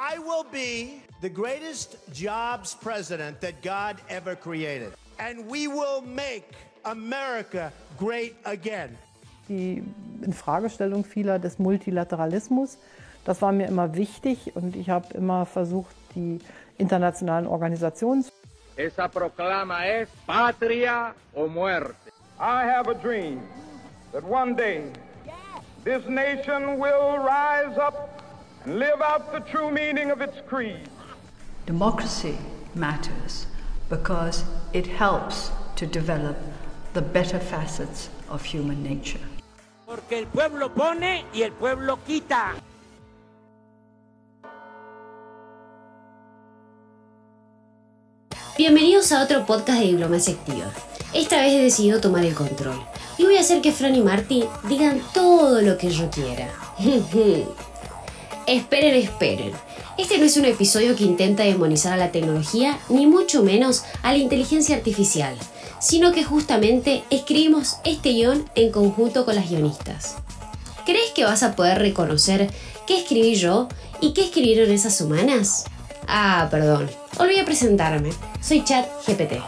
I will be the greatest jobs president that God ever created. And we will make America great again. Die Infragestellung vieler des Multilateralismus, das war mir immer wichtig und ich habe immer versucht, die internationalen Organisationen zu Esa proclama es patria o muerte. I have a dream that one day this nation will rise up and live out the true meaning of its creed. Democracy matters because it helps to develop the better facets of human nature. Porque el pueblo pone y el pueblo quita. Bienvenidos a otro podcast de Diplomacia Activa. Esta vez he decidido tomar el control y voy a hacer que Fran y Marty digan todo lo que yo quiera. esperen, esperen. Este no es un episodio que intenta demonizar a la tecnología, ni mucho menos a la inteligencia artificial, sino que justamente escribimos este guion en conjunto con las guionistas. ¿Crees que vas a poder reconocer qué escribí yo y qué escribieron esas humanas? Ah, perdón, olvidé presentarme. Soy Chat GPT.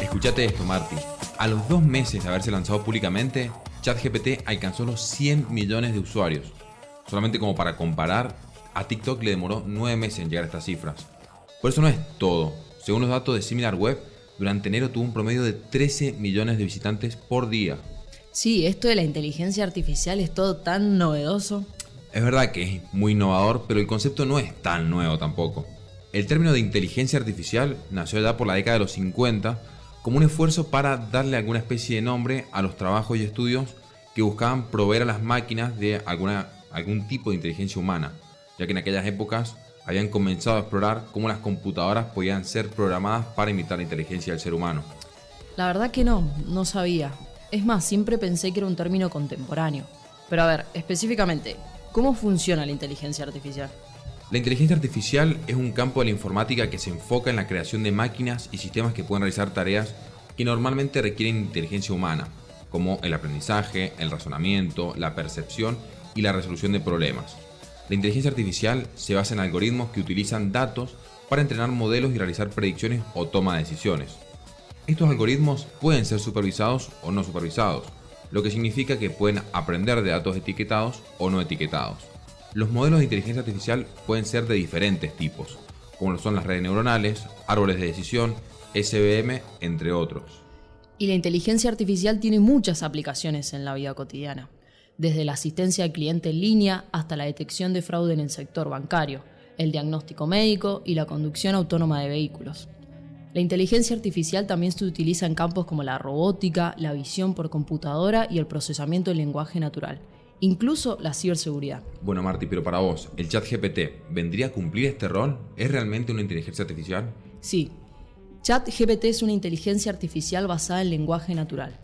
Escuchate esto, Marty. A los dos meses de haberse lanzado públicamente, ChatGPT alcanzó los 100 millones de usuarios. Solamente como para comparar, a TikTok le demoró 9 meses en llegar a estas cifras. Por eso no es todo. Según los datos de SimilarWeb, durante enero tuvo un promedio de 13 millones de visitantes por día. Sí, esto de la inteligencia artificial es todo tan novedoso. Es verdad que es muy innovador, pero el concepto no es tan nuevo tampoco. El término de inteligencia artificial nació ya por la década de los 50 como un esfuerzo para darle alguna especie de nombre a los trabajos y estudios que buscaban proveer a las máquinas de alguna, algún tipo de inteligencia humana, ya que en aquellas épocas habían comenzado a explorar cómo las computadoras podían ser programadas para imitar la inteligencia del ser humano. La verdad que no, no sabía. Es más, siempre pensé que era un término contemporáneo. Pero a ver, específicamente, ¿cómo funciona la inteligencia artificial? La inteligencia artificial es un campo de la informática que se enfoca en la creación de máquinas y sistemas que pueden realizar tareas que normalmente requieren inteligencia humana, como el aprendizaje, el razonamiento, la percepción y la resolución de problemas. La inteligencia artificial se basa en algoritmos que utilizan datos para entrenar modelos y realizar predicciones o toma de decisiones. Estos algoritmos pueden ser supervisados o no supervisados, lo que significa que pueden aprender de datos etiquetados o no etiquetados. Los modelos de inteligencia artificial pueden ser de diferentes tipos, como lo son las redes neuronales, árboles de decisión, SVM, entre otros. Y la inteligencia artificial tiene muchas aplicaciones en la vida cotidiana, desde la asistencia al cliente en línea hasta la detección de fraude en el sector bancario, el diagnóstico médico y la conducción autónoma de vehículos. La inteligencia artificial también se utiliza en campos como la robótica, la visión por computadora y el procesamiento del lenguaje natural, incluso la ciberseguridad. Bueno, Marty, pero para vos, ¿el chat GPT vendría a cumplir este rol? ¿Es realmente una inteligencia artificial? Sí. ChatGPT es una inteligencia artificial basada en lenguaje natural.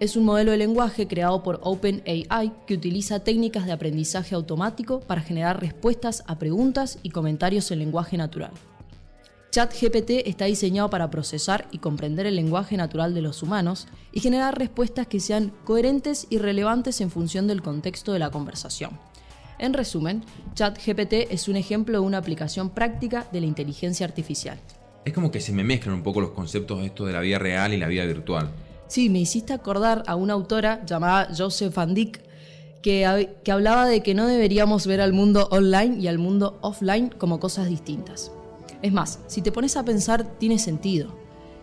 Es un modelo de lenguaje creado por OpenAI que utiliza técnicas de aprendizaje automático para generar respuestas a preguntas y comentarios en lenguaje natural. ChatGPT está diseñado para procesar y comprender el lenguaje natural de los humanos y generar respuestas que sean coherentes y relevantes en función del contexto de la conversación. En resumen, ChatGPT es un ejemplo de una aplicación práctica de la inteligencia artificial. Es como que se me mezclan un poco los conceptos estos de la vida real y la vida virtual. Sí, me hiciste acordar a una autora llamada Joseph Van Dyck que, que hablaba de que no deberíamos ver al mundo online y al mundo offline como cosas distintas. Es más, si te pones a pensar, tiene sentido.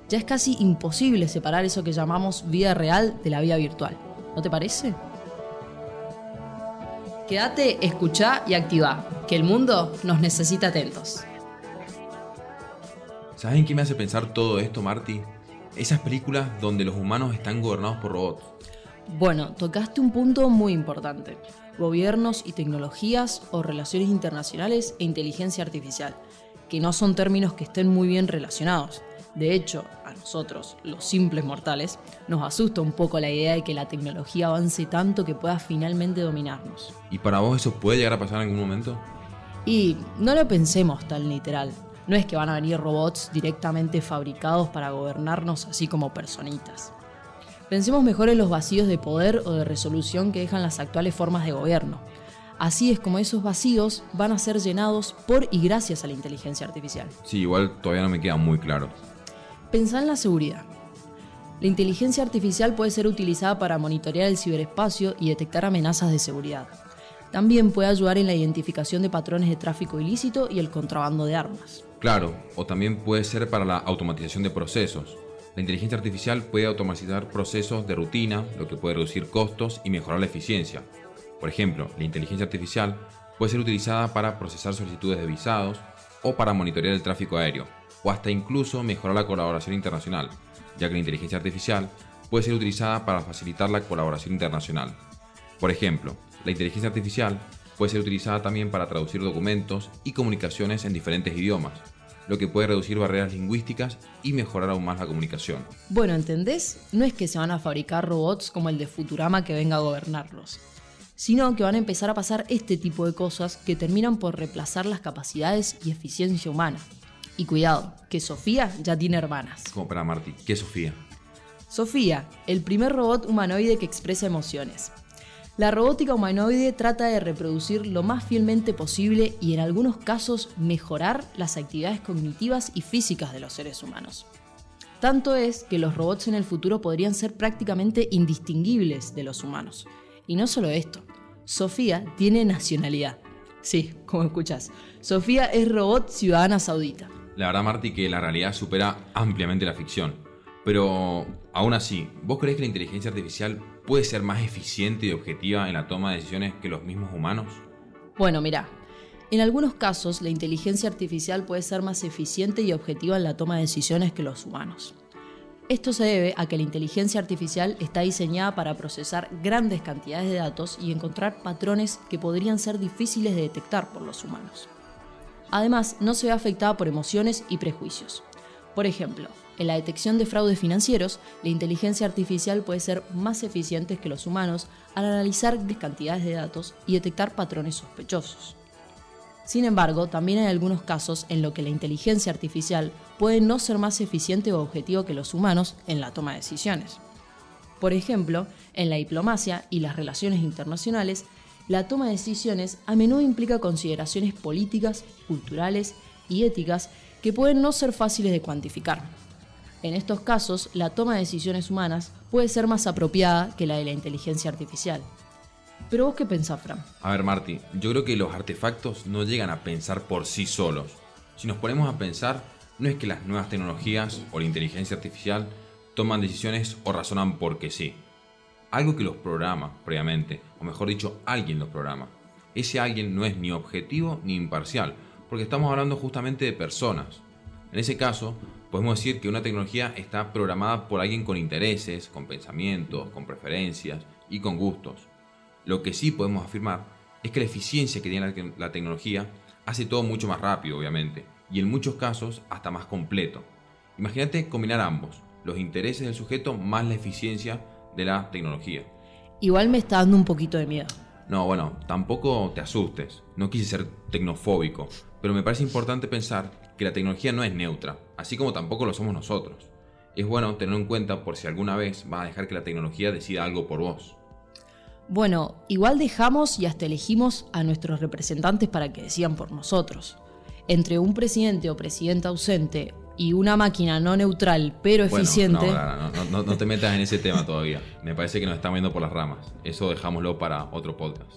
Ya es casi imposible separar eso que llamamos vida real de la vida virtual. ¿No te parece? Quédate, escucha y activa, que el mundo nos necesita atentos. ¿Saben qué me hace pensar todo esto, Marty? Esas películas donde los humanos están gobernados por robots. Bueno, tocaste un punto muy importante. Gobiernos y tecnologías o relaciones internacionales e inteligencia artificial, que no son términos que estén muy bien relacionados. De hecho, a nosotros, los simples mortales, nos asusta un poco la idea de que la tecnología avance tanto que pueda finalmente dominarnos. ¿Y para vos eso puede llegar a pasar en algún momento? Y no lo pensemos tan literal. No es que van a venir robots directamente fabricados para gobernarnos así como personitas. Pensemos mejor en los vacíos de poder o de resolución que dejan las actuales formas de gobierno. Así es como esos vacíos van a ser llenados por y gracias a la inteligencia artificial. Sí, igual todavía no me queda muy claro. Pensá en la seguridad. La inteligencia artificial puede ser utilizada para monitorear el ciberespacio y detectar amenazas de seguridad. También puede ayudar en la identificación de patrones de tráfico ilícito y el contrabando de armas. Claro, o también puede ser para la automatización de procesos. La inteligencia artificial puede automatizar procesos de rutina, lo que puede reducir costos y mejorar la eficiencia. Por ejemplo, la inteligencia artificial puede ser utilizada para procesar solicitudes de visados o para monitorear el tráfico aéreo, o hasta incluso mejorar la colaboración internacional, ya que la inteligencia artificial puede ser utilizada para facilitar la colaboración internacional. Por ejemplo, la inteligencia artificial puede ser utilizada también para traducir documentos y comunicaciones en diferentes idiomas, lo que puede reducir barreras lingüísticas y mejorar aún más la comunicación. Bueno, ¿entendés? No es que se van a fabricar robots como el de Futurama que venga a gobernarlos, sino que van a empezar a pasar este tipo de cosas que terminan por reemplazar las capacidades y eficiencia humana. Y cuidado, que Sofía ya tiene hermanas. Como para Marty, ¿qué es Sofía? Sofía, el primer robot humanoide que expresa emociones. La robótica humanoide trata de reproducir lo más fielmente posible y en algunos casos mejorar las actividades cognitivas y físicas de los seres humanos. Tanto es que los robots en el futuro podrían ser prácticamente indistinguibles de los humanos. Y no solo esto, Sofía tiene nacionalidad. Sí, como escuchas, Sofía es robot ciudadana saudita. La verdad, Marty, que la realidad supera ampliamente la ficción. Pero, aún así, ¿vos crees que la inteligencia artificial puede ser más eficiente y objetiva en la toma de decisiones que los mismos humanos? Bueno, mira, en algunos casos la inteligencia artificial puede ser más eficiente y objetiva en la toma de decisiones que los humanos. Esto se debe a que la inteligencia artificial está diseñada para procesar grandes cantidades de datos y encontrar patrones que podrían ser difíciles de detectar por los humanos. Además, no se ve afectada por emociones y prejuicios. Por ejemplo, en la detección de fraudes financieros, la inteligencia artificial puede ser más eficiente que los humanos al analizar grandes cantidades de datos y detectar patrones sospechosos. Sin embargo, también hay algunos casos en los que la inteligencia artificial puede no ser más eficiente o objetivo que los humanos en la toma de decisiones. Por ejemplo, en la diplomacia y las relaciones internacionales, la toma de decisiones a menudo implica consideraciones políticas, culturales y éticas que pueden no ser fáciles de cuantificar. En estos casos, la toma de decisiones humanas puede ser más apropiada que la de la inteligencia artificial. Pero vos qué pensás, Fran? A ver, Marty, yo creo que los artefactos no llegan a pensar por sí solos. Si nos ponemos a pensar, no es que las nuevas tecnologías o la inteligencia artificial toman decisiones o razonan porque sí. Algo que los programa previamente, o mejor dicho, alguien los programa. Ese alguien no es ni objetivo ni imparcial, porque estamos hablando justamente de personas. En ese caso, podemos decir que una tecnología está programada por alguien con intereses, con pensamientos, con preferencias y con gustos. Lo que sí podemos afirmar es que la eficiencia que tiene la, tecnología hace todo mucho más rápido, obviamente, y en muchos casos hasta más completo. Imagínate combinar ambos, los intereses del sujeto más la eficiencia de la tecnología. Igual me está dando un poquito de miedo. No, bueno, tampoco te asustes. No quise ser tecnofóbico, pero me parece importante pensar que la tecnología no es neutra, así como tampoco lo somos nosotros. Es bueno tenerlo en cuenta por si alguna vez vas a dejar que la tecnología decida algo por vos. Bueno, igual dejamos y hasta elegimos a nuestros representantes para que decidan por nosotros. Entre un presidente o presidenta ausente y una máquina no neutral pero eficiente. No, no, te metas en ese tema todavía. Me parece que nos están viendo por las ramas. Eso dejámoslo para otro podcast.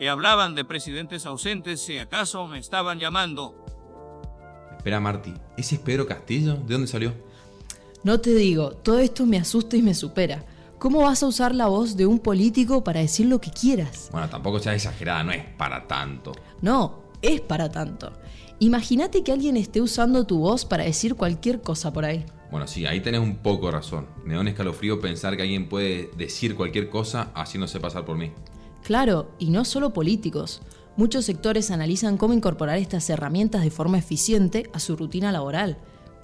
Y hablaban de presidentes ausentes, si acaso me estaban llamando. Espera, Marty, ¿ese es Pedro Castillo? ¿De dónde salió? No te digo, todo esto me asusta y me supera. ¿Cómo vas a usar la voz de un político para decir lo que quieras? Bueno, tampoco seas exagerada, no es para tanto. No, es para tanto. Imagínate que alguien esté usando tu voz para decir cualquier cosa por ahí. Bueno, sí, ahí tenés un poco razón. Me da un escalofrío pensar que alguien puede decir cualquier cosa haciéndose pasar por mí. Claro, y no solo políticos. Muchos sectores analizan cómo incorporar estas herramientas de forma eficiente a su rutina laboral,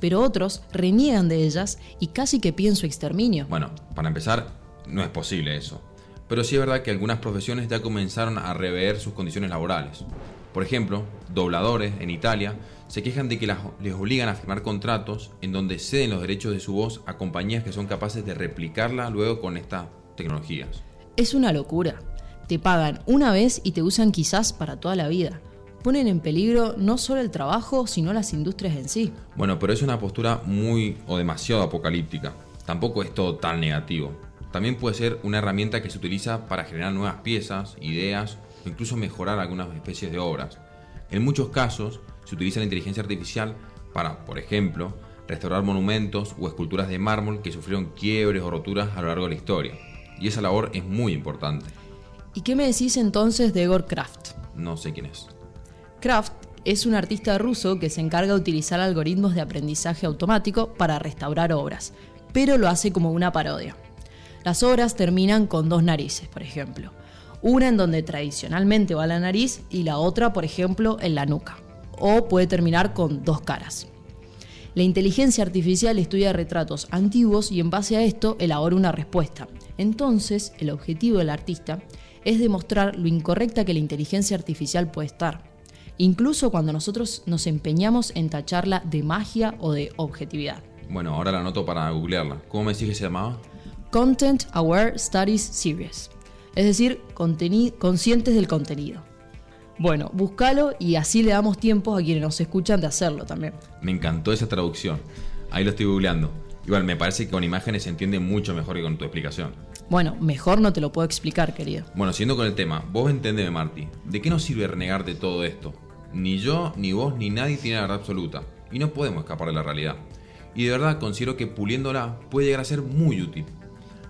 pero otros reniegan de ellas y casi que piden su exterminio. Bueno, para empezar, no es posible eso. Pero sí es verdad que algunas profesiones ya comenzaron a rever sus condiciones laborales. Por ejemplo, dobladores en Italia se quejan de que les obligan a firmar contratos en donde ceden los derechos de su voz a compañías que son capaces de replicarla luego con estas tecnologías. Es una locura. Te pagan una vez y te usan quizás para toda la vida. Ponen en peligro no solo el trabajo, sino las industrias en sí. Bueno, pero es una postura muy o demasiado apocalíptica. Tampoco es todo tan negativo. También puede ser una herramienta que se utiliza para generar nuevas piezas, ideas o incluso mejorar algunas especies de obras. En muchos casos se utiliza la inteligencia artificial para, por ejemplo, restaurar monumentos o esculturas de mármol que sufrieron quiebres o roturas a lo largo de la historia. Y esa labor es muy importante. ¿Y qué me decís entonces de Igor Kraft? No sé quién es. Kraft es un artista ruso que se encarga de utilizar algoritmos de aprendizaje automático para restaurar obras, pero lo hace como una parodia. Las obras terminan con dos narices, por ejemplo. Una en donde tradicionalmente va la nariz y la otra, por ejemplo, en la nuca. O puede terminar con dos caras. La inteligencia artificial estudia retratos antiguos y en base a esto elabora una respuesta. Entonces, el objetivo del artista es demostrar lo incorrecta que la inteligencia artificial puede estar, incluso cuando nosotros nos empeñamos en tacharla de magia o de objetividad. Bueno, ahora la anoto para googlearla. ¿Cómo me decís que se llamaba? Content Aware Studies Series, es decir, conscientes del contenido. Bueno, búscalo y así le damos tiempo a quienes nos escuchan de hacerlo también. Me encantó esa traducción. Ahí lo estoy googleando. Igual me parece que con imágenes se entiende mucho mejor que con tu explicación. Bueno, mejor no te lo puedo explicar, querido. Bueno, siguiendo con el tema, vos entendeme, Marty. ¿De qué nos sirve renegar de todo esto? Ni yo, ni vos, ni nadie tiene la verdad absoluta. Y no podemos escapar de la realidad. Y de verdad considero que puliéndola puede llegar a ser muy útil.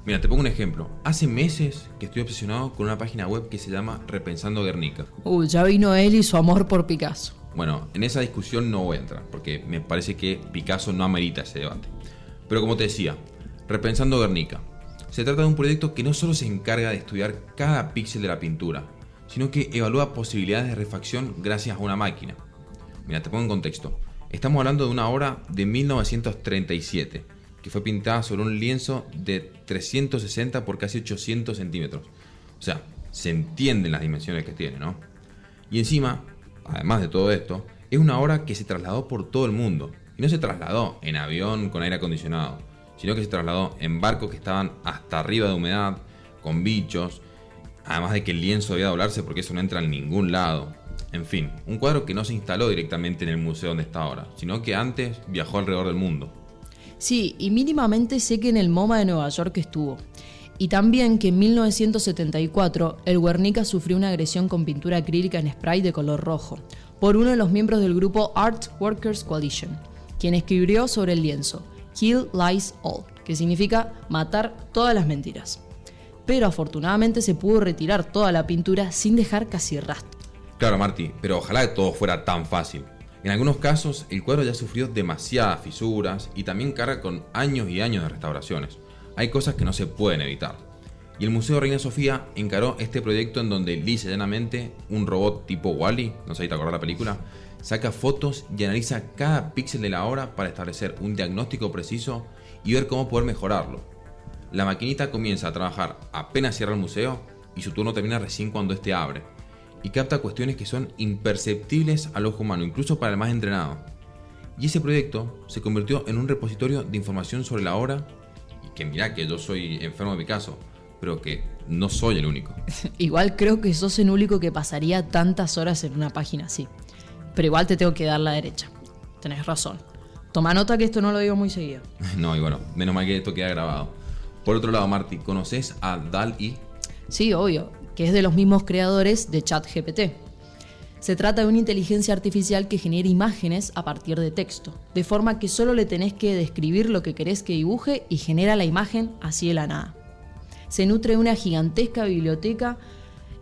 Mira, te pongo un ejemplo. Hace meses que estoy obsesionado con una página web que se llama Repensando Guernica. Uy, ya vino él y su amor por Picasso. Bueno, en esa discusión no voy a entrar, porque me parece que Picasso no amerita ese debate. Pero como te decía, Repensando Guernica. Se trata de un proyecto que no solo se encarga de estudiar cada píxel de la pintura, sino que evalúa posibilidades de refacción gracias a una máquina. Mira, te pongo en contexto. Estamos hablando de una obra de 1937 que fue pintada sobre un lienzo de 360 por casi 800 centímetros. O sea, se entienden las dimensiones que tiene, ¿no? Y encima, además de todo esto, es una obra que se trasladó por todo el mundo. Y no se trasladó en avión con aire acondicionado, sino que se trasladó en barcos que estaban hasta arriba de humedad, con bichos, además de que el lienzo debía doblarse porque eso no entra en ningún lado. En fin, un cuadro que no se instaló directamente en el museo donde está ahora, sino que antes viajó alrededor del mundo. Sí, y mínimamente sé que en el MoMA de Nueva York estuvo. Y también que en 1974 el Guernica sufrió una agresión con pintura acrílica en spray de color rojo por uno de los miembros del grupo Art Workers Coalition, quien escribió sobre el lienzo Kill Lies All, que significa matar todas las mentiras. Pero afortunadamente se pudo retirar toda la pintura sin dejar casi rastro. Claro, Marty, pero ojalá que todo fuera tan fácil. En algunos casos, el cuadro ya sufrió demasiadas fisuras y también carga con años y años de restauraciones. Hay cosas que no se pueden evitar. Y el Museo Reina Sofía encaró este proyecto en donde lisa llanamente un robot tipo Wally, no sé si te acordás la película, saca fotos y analiza cada píxel de la obra para establecer un diagnóstico preciso y ver cómo poder mejorarlo. La maquinita comienza a trabajar apenas cierra el museo y su turno termina recién cuando este abre y capta cuestiones que son imperceptibles al ojo humano, incluso para el más entrenado. Y ese proyecto se convirtió en un repositorio de información sobre la obra, y que mira que yo soy enfermo de mi caso, pero que no soy el único. igual creo que sos el único que pasaría tantas horas en una página así. Pero igual te tengo que dar la derecha. Tenés razón. Toma nota que esto no lo digo muy seguido. no, y bueno, menos mal que esto queda grabado. Por otro lado, Marty, ¿conoces a DAL-E? Sí, obvio que es de los mismos creadores de ChatGPT. Se trata de una inteligencia artificial que genera imágenes a partir de texto, de forma que solo le tenés que describir lo que querés que dibuje y genera la imagen así de la nada. Se nutre de una gigantesca biblioteca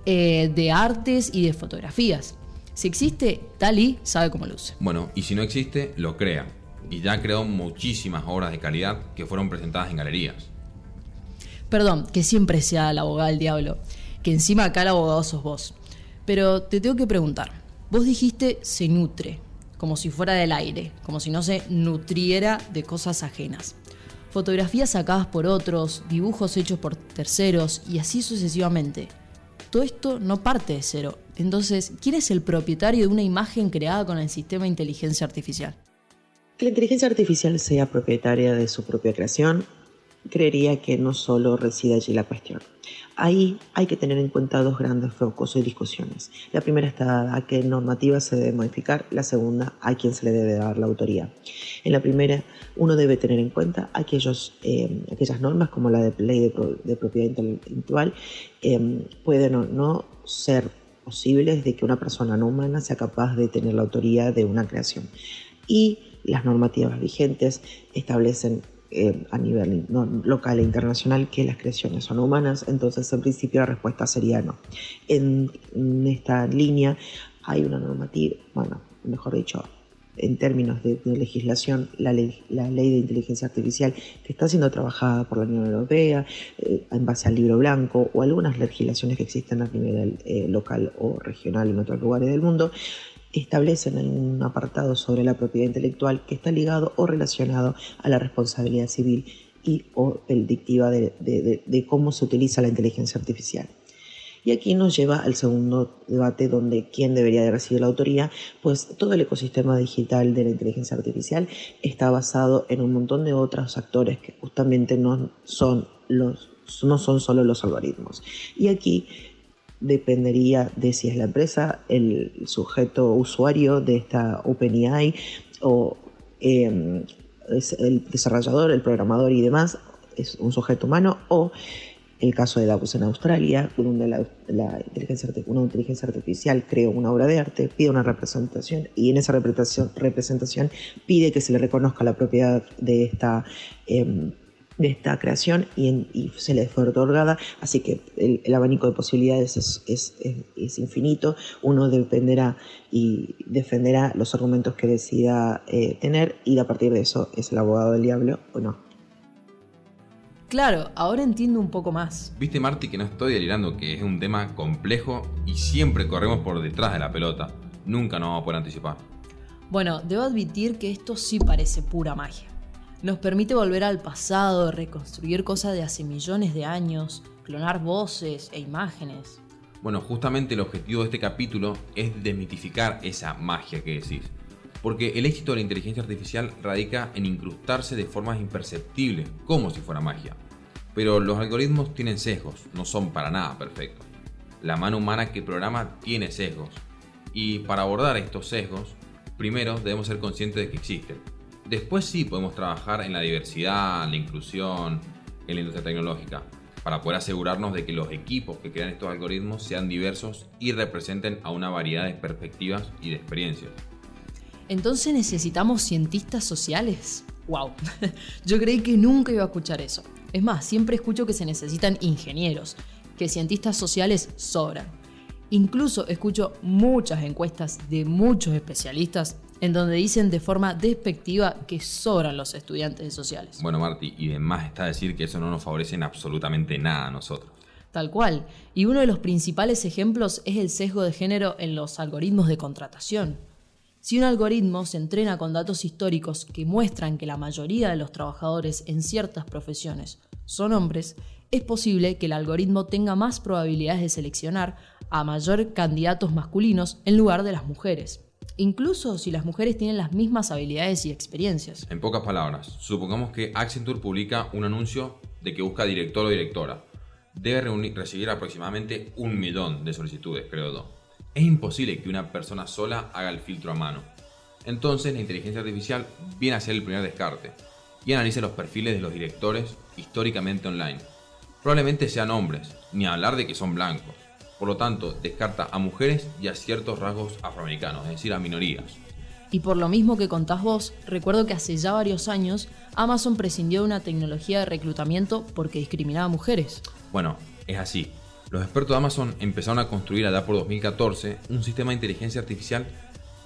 eh, de artes y de fotografías. Si existe, Tali sabe cómo luce. Bueno, y si no existe, lo crea. Y ya creó muchísimas obras de calidad que fueron presentadas en galerías. Perdón, que siempre sea la abogada del diablo que encima acá el abogado sos vos. Pero te tengo que preguntar, vos dijiste se nutre, como si fuera del aire, como si no se nutriera de cosas ajenas. Fotografías sacadas por otros, dibujos hechos por terceros y así sucesivamente. todo esto no parte de cero. Entonces, ¿quién es el propietario de una imagen creada con el sistema de inteligencia artificial? Que la inteligencia artificial sea propietaria de su propia creación, creería que no solo reside allí la cuestión. Ahí hay que tener en cuenta dos grandes focos y discusiones. La primera está a qué normativa se debe modificar, la segunda a quién se le debe dar la autoría. En la primera, uno debe tener en cuenta aquellos, eh, aquellas normas como la de ley de, propiedad intelectual eh, pueden o no ser posibles de que una persona no humana sea capaz de tener la autoría de una creación. Y las normativas vigentes establecen eh, a nivel local e internacional que las creaciones son humanas, entonces en principio la respuesta sería no. En, esta línea hay una normativa, bueno, mejor dicho, en términos de, legislación, la ley, la ley, de inteligencia artificial que está siendo trabajada por la Unión Europea eh, en base al libro blanco o algunas legislaciones que existen a nivel eh, local o regional en otros lugares del mundo, establecen un apartado sobre la propiedad intelectual que está ligado o relacionado a la responsabilidad civil y o predictiva de, de, cómo se utiliza la inteligencia artificial. Y aquí nos lleva al segundo debate donde quién debería de recibir la autoría, pues todo el ecosistema digital de la inteligencia artificial está basado en un montón de otros actores que justamente no son, los, no son solo los algoritmos. Y aquí dependería de si es la empresa, el sujeto usuario de esta OpenAI o em, el desarrollador, el programador y demás, es un sujeto humano o el caso de Davos en Australia, donde la, inteligencia, una inteligencia artificial creó una obra de arte, pide una representación y en esa representación, pide que se le reconozca la propiedad de esta eh, de esta creación y, se le fue otorgada, así que el, abanico de posibilidades es, infinito, uno dependerá y defenderá los argumentos que decida eh, tener y a partir de eso es el abogado del diablo o no. Claro, ahora entiendo un poco más. Viste Marty que no estoy delirando, que es un tema complejo y siempre corremos por detrás de la pelota, nunca nos vamos a poder anticipar. Bueno, debo admitir que esto sí parece pura magia. Nos permite volver al pasado, reconstruir cosas de hace millones de años, clonar voces e imágenes. Bueno, justamente el objetivo de este capítulo es desmitificar esa magia que decís. Porque el éxito de la inteligencia artificial radica en incrustarse de formas imperceptibles, como si fuera magia. Pero los algoritmos tienen sesgos, no son para nada perfectos. La mano humana que programa tiene sesgos. Y para abordar estos sesgos, primero debemos ser conscientes de que existen Después sí podemos trabajar en la diversidad, la inclusión, en la industria tecnológica, para poder asegurarnos de que los equipos que crean estos algoritmos sean diversos y representen a una variedad de perspectivas y de experiencias. Entonces necesitamos cientistas sociales. ¡Wow! Yo creí que nunca iba a escuchar eso. Es más, siempre escucho que se necesitan ingenieros, que cientistas sociales sobran. Incluso escucho muchas encuestas de muchos especialistas en donde dicen de forma despectiva que sobran los estudiantes de sociales. Bueno, Marty, y demás está decir que eso no nos favorece en absolutamente nada a nosotros. Tal cual. Y uno de los principales ejemplos es el sesgo de género en los algoritmos de contratación. Si un algoritmo se entrena con datos históricos que muestran que la mayoría de los trabajadores en ciertas profesiones son hombres, es posible que el algoritmo tenga más probabilidades de seleccionar a mayor candidatos masculinos en lugar de las mujeres incluso si las mujeres tienen las mismas habilidades y experiencias. En pocas palabras, supongamos que Accenture publica un anuncio de que busca director o directora. Debe recibir aproximadamente un millón de solicitudes, creo yo. Es imposible que una persona sola haga el filtro a mano. Entonces la inteligencia artificial viene a ser el primer descarte y analiza los perfiles de los directores históricamente online. Probablemente sean hombres, ni hablar de que son blancos. Por lo tanto, descarta a mujeres y a ciertos rasgos afroamericanos, es decir, a minorías. Y por lo mismo que contás vos, recuerdo que hace ya varios años Amazon prescindió de una tecnología de reclutamiento porque discriminaba a mujeres. Bueno, es así. Los expertos de Amazon empezaron a construir allá por 2014 un sistema de inteligencia artificial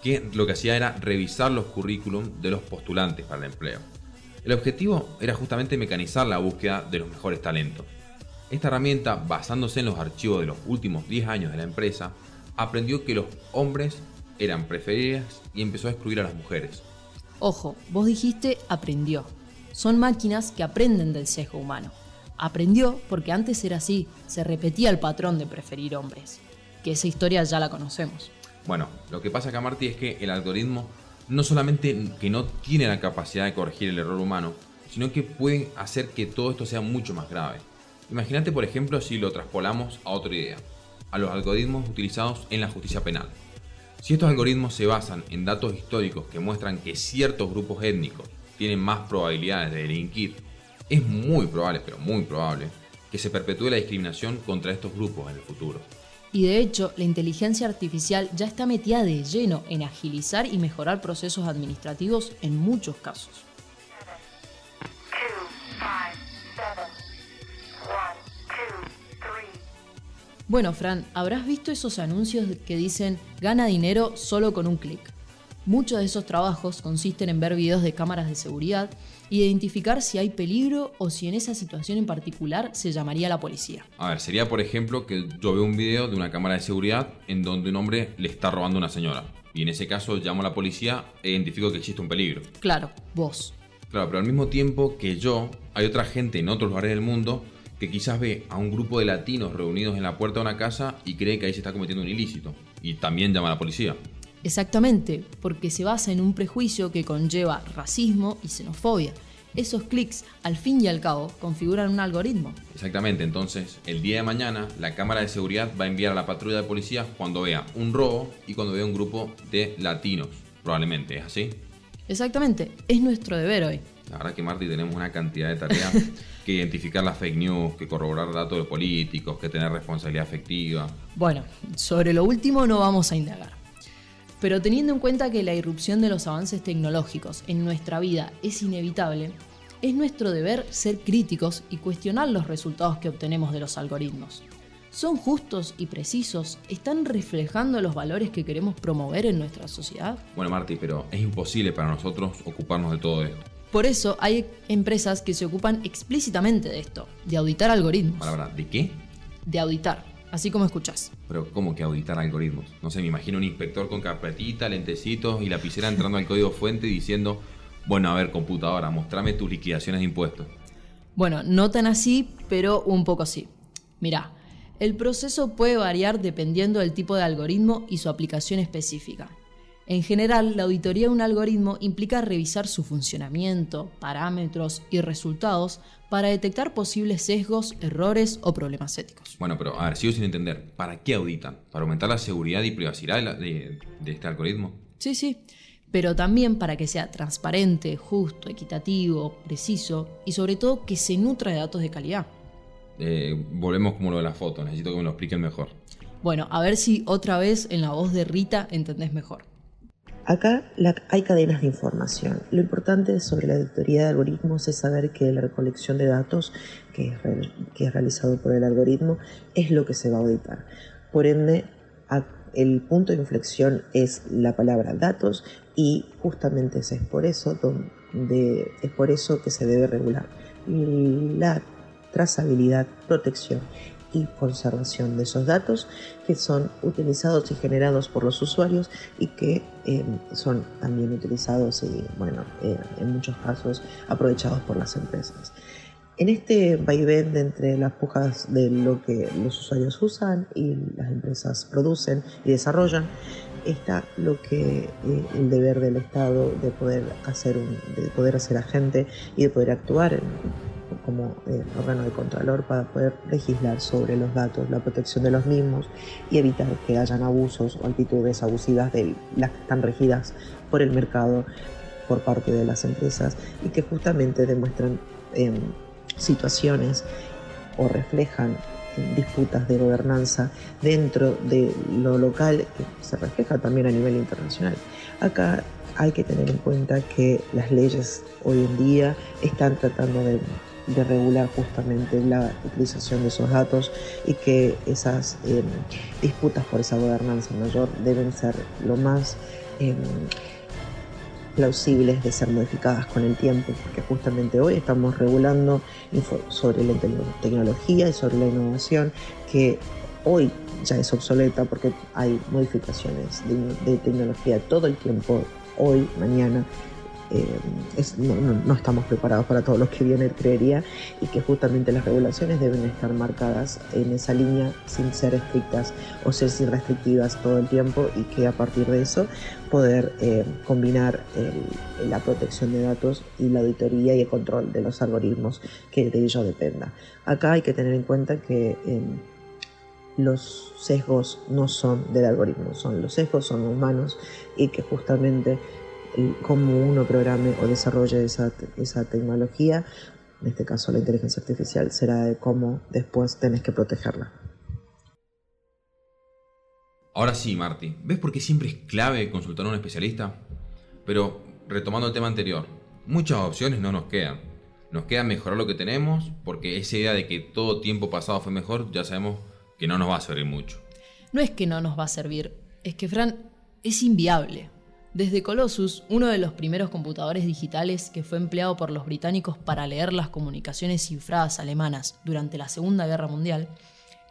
que lo que hacía era revisar los currículum de los postulantes para el empleo. El objetivo era justamente mecanizar la búsqueda de los mejores talentos. Esta herramienta, basándose en los archivos de los últimos 10 años de la empresa, aprendió que los hombres eran preferidos y empezó a excluir a las mujeres. Ojo, vos dijiste aprendió. Son máquinas que aprenden del sesgo humano. Aprendió porque antes era así, se repetía el patrón de preferir hombres, que esa historia ya la conocemos. Bueno, lo que pasa acá, Marty, es que el algoritmo no solamente que no tiene la capacidad de corregir el error humano, sino que puede hacer que todo esto sea mucho más grave. Imagínate, por ejemplo, si lo traspolamos a otra idea, a los algoritmos utilizados en la justicia penal. Si estos algoritmos se basan en datos históricos que muestran que ciertos grupos étnicos tienen más probabilidades de delinquir, es muy probable, pero muy probable, que se perpetúe la discriminación contra estos grupos en el futuro. Y de hecho, la inteligencia artificial ya está metida de lleno en agilizar y mejorar procesos administrativos en muchos casos. Bueno, Fran, habrás visto esos anuncios que dicen gana dinero solo con un clic. Muchos de esos trabajos consisten en ver videos de cámaras de seguridad, identificar si hay peligro o si en esa situación en particular se llamaría a la policía. A ver, sería por ejemplo que yo veo un video de una cámara de seguridad en donde un hombre le está robando a una señora. Y en ese caso llamo a la policía e identifico que existe un peligro. Claro, vos. Claro, pero al mismo tiempo que yo, hay otra gente en otros lugares del mundo que quizás ve a un grupo de latinos reunidos en la puerta de una casa y cree que ahí se está cometiendo un ilícito. Y también llama a la policía. Exactamente, porque se basa en un prejuicio que conlleva racismo y xenofobia. Esos clics, al fin y al cabo, configuran un algoritmo. Exactamente, entonces el día de mañana la cámara de seguridad va a enviar a la patrulla de policía cuando vea un robo y cuando vea un grupo de latinos, probablemente, ¿es así? Exactamente, es nuestro deber hoy. La verdad que Marty tenemos una cantidad de tareas que identificar las fake news, que corroborar datos de políticos, que tener responsabilidad afectiva. Bueno, sobre lo último no vamos a indagar. Pero teniendo en cuenta que la irrupción de los avances tecnológicos en nuestra vida es inevitable, es nuestro deber ser críticos y cuestionar los resultados que obtenemos de los algoritmos. ¿Son justos y precisos? ¿Están reflejando los valores que queremos promover en nuestra sociedad? Bueno, Marty, pero es imposible para nosotros ocuparnos de todo esto. Por eso hay empresas que se ocupan explícitamente de esto, de auditar algoritmos. Palabra, ¿de qué? De auditar, así como escuchás. Pero, ¿cómo que auditar algoritmos? No sé, me imagino un inspector con carpetita, lentecitos y lapicera entrando al código fuente y diciendo, bueno, a ver, computadora, mostrame tus liquidaciones de impuestos. Bueno, no tan así, pero un poco así. Mirá, el proceso puede variar dependiendo del tipo de algoritmo y su aplicación específica. En general, la auditoría de un algoritmo implica revisar su funcionamiento, parámetros y resultados para detectar posibles sesgos, errores o problemas éticos. Bueno, pero a ver, sigo sin entender. ¿Para qué auditan? ¿Para aumentar la seguridad y privacidad de, este algoritmo? Sí, sí. Pero también para que sea transparente, justo, equitativo, preciso y sobre todo que se nutra de datos de calidad. Eh, volvemos como lo de la foto, necesito que me lo expliquen mejor. Bueno, a ver si otra vez en la voz de Rita entendés mejor. Acá hay cadenas de información. Lo importante sobre la auditoría de algoritmos es saber que la recolección de datos que es, que es realizado por el algoritmo es lo que se va a auditar. Por ende, el punto de inflexión es la palabra datos y justamente es por eso donde es por eso que se debe regular la trazabilidad, protección y conservación de esos datos que son utilizados y generados por los usuarios y que eh, son también utilizados y, bueno, eh, en muchos casos aprovechados por las empresas. En este vaivén entre las pujas de lo que los usuarios usan y las empresas producen y desarrollan, está lo que eh, el deber del Estado de poder hacer un, de poder hacer agente y de poder actuar en, como eh, órgano de contralor para poder legislar sobre los datos, la protección de los mismos y evitar que hayan abusos o actitudes abusivas de las que están regidas por el mercado por parte de las empresas y que justamente demuestran em, situaciones o reflejan disputas de gobernanza dentro de lo local que se refleja también a nivel internacional. Acá hay que tener en cuenta que las leyes hoy en día están tratando de de regular justamente la utilización de esos datos y que esas em, disputas por esa gobernanza mayor deben ser lo más em, plausibles de ser modificadas con el tiempo, porque justamente hoy estamos regulando sobre la tecnología y sobre la innovación que hoy ya es obsoleta porque hay modificaciones de, de tecnología todo el tiempo, hoy, mañana, eh, no, estamos preparados para todo lo que viene, creería, y que justamente las regulaciones deben estar marcadas en esa línea sin ser estrictas o ser sin restrictivas todo el tiempo y que a partir de eso poder eh, combinar la protección de datos y la auditoría y el control de los algoritmos que de ello dependa. Acá hay que tener en cuenta que em, los sesgos no son del algoritmo, son los sesgos son humanos y que justamente cómo uno programe o desarrolle esa, esa tecnología, en este caso la inteligencia artificial, será de cómo después tenés que protegerla. Ahora sí, Marty, ¿ves por qué siempre es clave consultar a un especialista? Pero, retomando el tema anterior, muchas opciones no nos quedan. Nos queda mejorar lo que tenemos, porque esa idea de que todo tiempo pasado fue mejor, ya sabemos que no nos va a servir mucho. No es que no nos va a servir, es que, Fran, es inviable. Desde Colossus, uno de los primeros computadores digitales que fue empleado por los británicos para leer las comunicaciones cifradas alemanas durante la Segunda Guerra Mundial,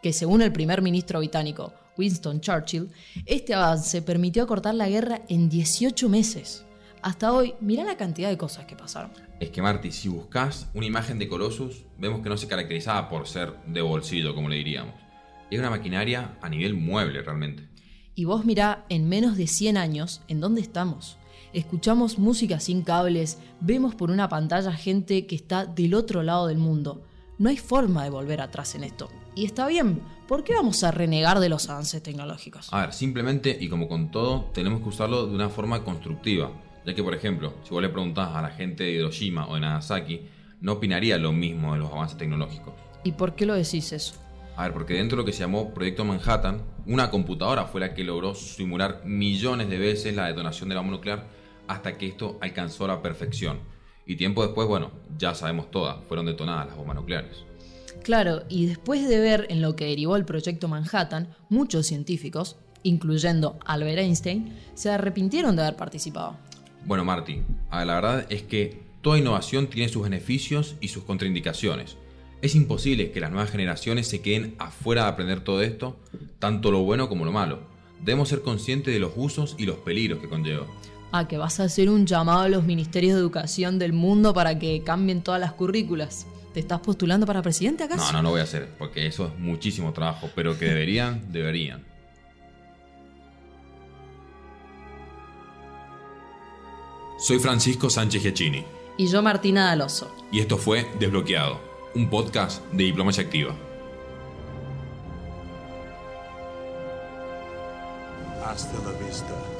que según el primer ministro británico Winston Churchill, este avance permitió acortar la guerra en 18 meses. Hasta hoy, mira la cantidad de cosas que pasaron. Es que Marty, si buscas una imagen de Colossus, vemos que no se caracterizaba por ser de bolsillo, como le diríamos. Es una maquinaria a nivel mueble realmente. Y vos mirá en menos de 100 años en dónde estamos. Escuchamos música sin cables, vemos por una pantalla gente que está del otro lado del mundo. No hay forma de volver atrás en esto. Y está bien, ¿por qué vamos a renegar de los avances tecnológicos? A ver, simplemente y como con todo, tenemos que usarlo de una forma constructiva. Ya que, por ejemplo, si vos le preguntás a la gente de Hiroshima o de Nagasaki, no opinaría lo mismo de los avances tecnológicos. ¿Y por qué lo decís eso? A ver, porque dentro de lo que se llamó Proyecto Manhattan, una computadora fue la que logró simular millones de veces la detonación de la bomba nuclear hasta que esto alcanzó la perfección. Y tiempo después, bueno, ya sabemos todas, fueron detonadas las bombas nucleares. Claro, y después de ver en lo que derivó el Proyecto Manhattan, muchos científicos, incluyendo Albert Einstein, se arrepintieron de haber participado. Bueno, Marty, la verdad es que toda innovación tiene sus beneficios y sus contraindicaciones. Es imposible que las nuevas generaciones se queden afuera de aprender todo esto, tanto lo bueno como lo malo. Debemos ser conscientes de los usos y los peligros que conlleva. Ah, que vas a hacer un llamado a los ministerios de educación del mundo para que cambien todas las currículas. ¿Te estás postulando para presidente acaso? No, no, no voy a hacer, porque eso es muchísimo trabajo, pero que deberían, deberían. Soy Francisco Sánchez Giacchini. Y yo Martina D'Aloso. Y esto fue Desbloqueado un podcast de Diplomacia Activa. Hasta la vista.